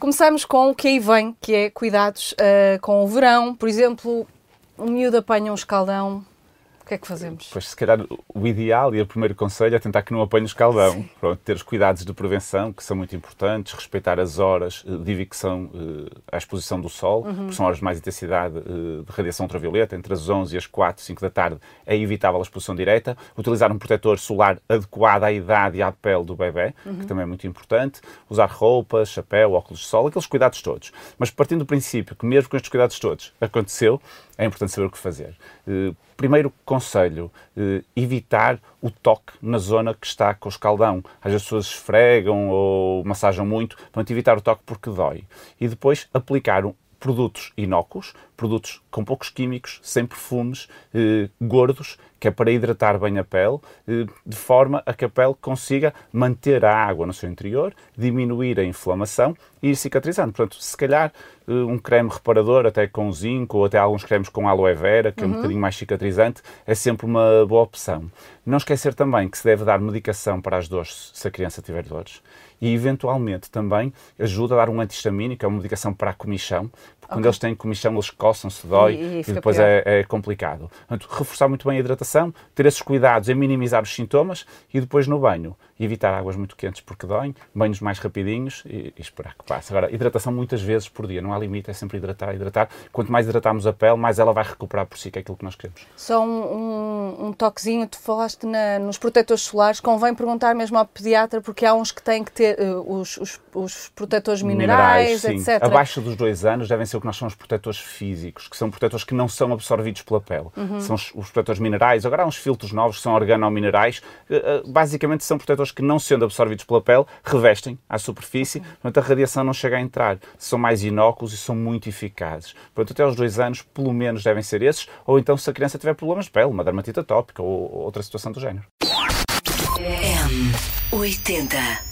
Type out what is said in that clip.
Começamos com o que aí vem, que é cuidados uh, com o verão. Por exemplo, o miúdo apanha um escaldão, que é que fazemos? Pois, se calhar, o ideal e o primeiro conselho é tentar que não apanhe o escaldão. Pronto, ter os cuidados de prevenção, que são muito importantes, respeitar as horas eh, de evicção uh, à exposição do sol, uhum. que são horas de mais intensidade uh, de radiação ultravioleta, entre as 11 e as 4, 5 da tarde, é evitável a exposição direta. Utilizar um protetor solar adequado à idade e à pele do bebê, uhum. que também é muito importante. Usar roupas, chapéu, óculos de sol, aqueles cuidados todos. Mas partindo do princípio que mesmo com estes cuidados todos aconteceu, é importante saber o que fazer. Uh, primeiro conselho, uh, evitar o toque na zona que está com o escaldão. As pessoas esfregam ou massajam muito, portanto evitar o toque porque dói. E depois aplicar um, produtos inócuos, produtos com poucos químicos, sem perfumes, eh, gordos, que é para hidratar bem a pele, eh, de forma a que a pele consiga manter a água no seu interior, diminuir a inflamação e ir cicatrizando. Portanto, se calhar eh, um creme reparador, até com zinco, ou até alguns cremes com aloe vera, que uhum. é um uhum. bocadinho mais cicatrizante, é sempre uma boa opção. Não esquecer também que se deve dar medicação para as dores se a criança tiver dores e, eventualmente, também ajuda a dar um antihistamínico, é uma medicação para a comichão, porque okay. quando eles têm comichão, eles coçam-se, dói e, e, e depois é, é, complicado. Portanto, reforçar muito bem a hidratação, ter esses cuidados em minimizar os sintomas e depois no banho evitar águas muito quentes porque doem, banhos mais rapidinhos e, e, esperar que passe. Agora, hidratação muitas vezes por dia, não há limite, é sempre hidratar, hidratar. Quanto mais hidratarmos a pele, mais ela vai recuperar por si, que é aquilo que nós queremos. Só um, um, um toquezinho, tu falaste na, nos protetores solares, convém perguntar mesmo ao pediatra, porque há uns que têm que ter uh, os, os, os, protetores minerais, minerais etc. Abaixo dos dois anos devem ser o que nós chamamos protetores físicos, que são protetores que não são absorvidos pela pele. Uhum. São os, os, protetores minerais. Agora há uns filtros novos que são organominerais. Uh, uh, basicamente são protetores que não sendo absorvidos pela pele, revestem à superfície, portanto a radiação não chega a entrar. São mais inóculos e são muito eficazes. Portanto, até aos dois anos, pelo menos devem ser esses, ou então se a criança tiver problemas de pele, uma dermatite atópica ou outra situação do género. M80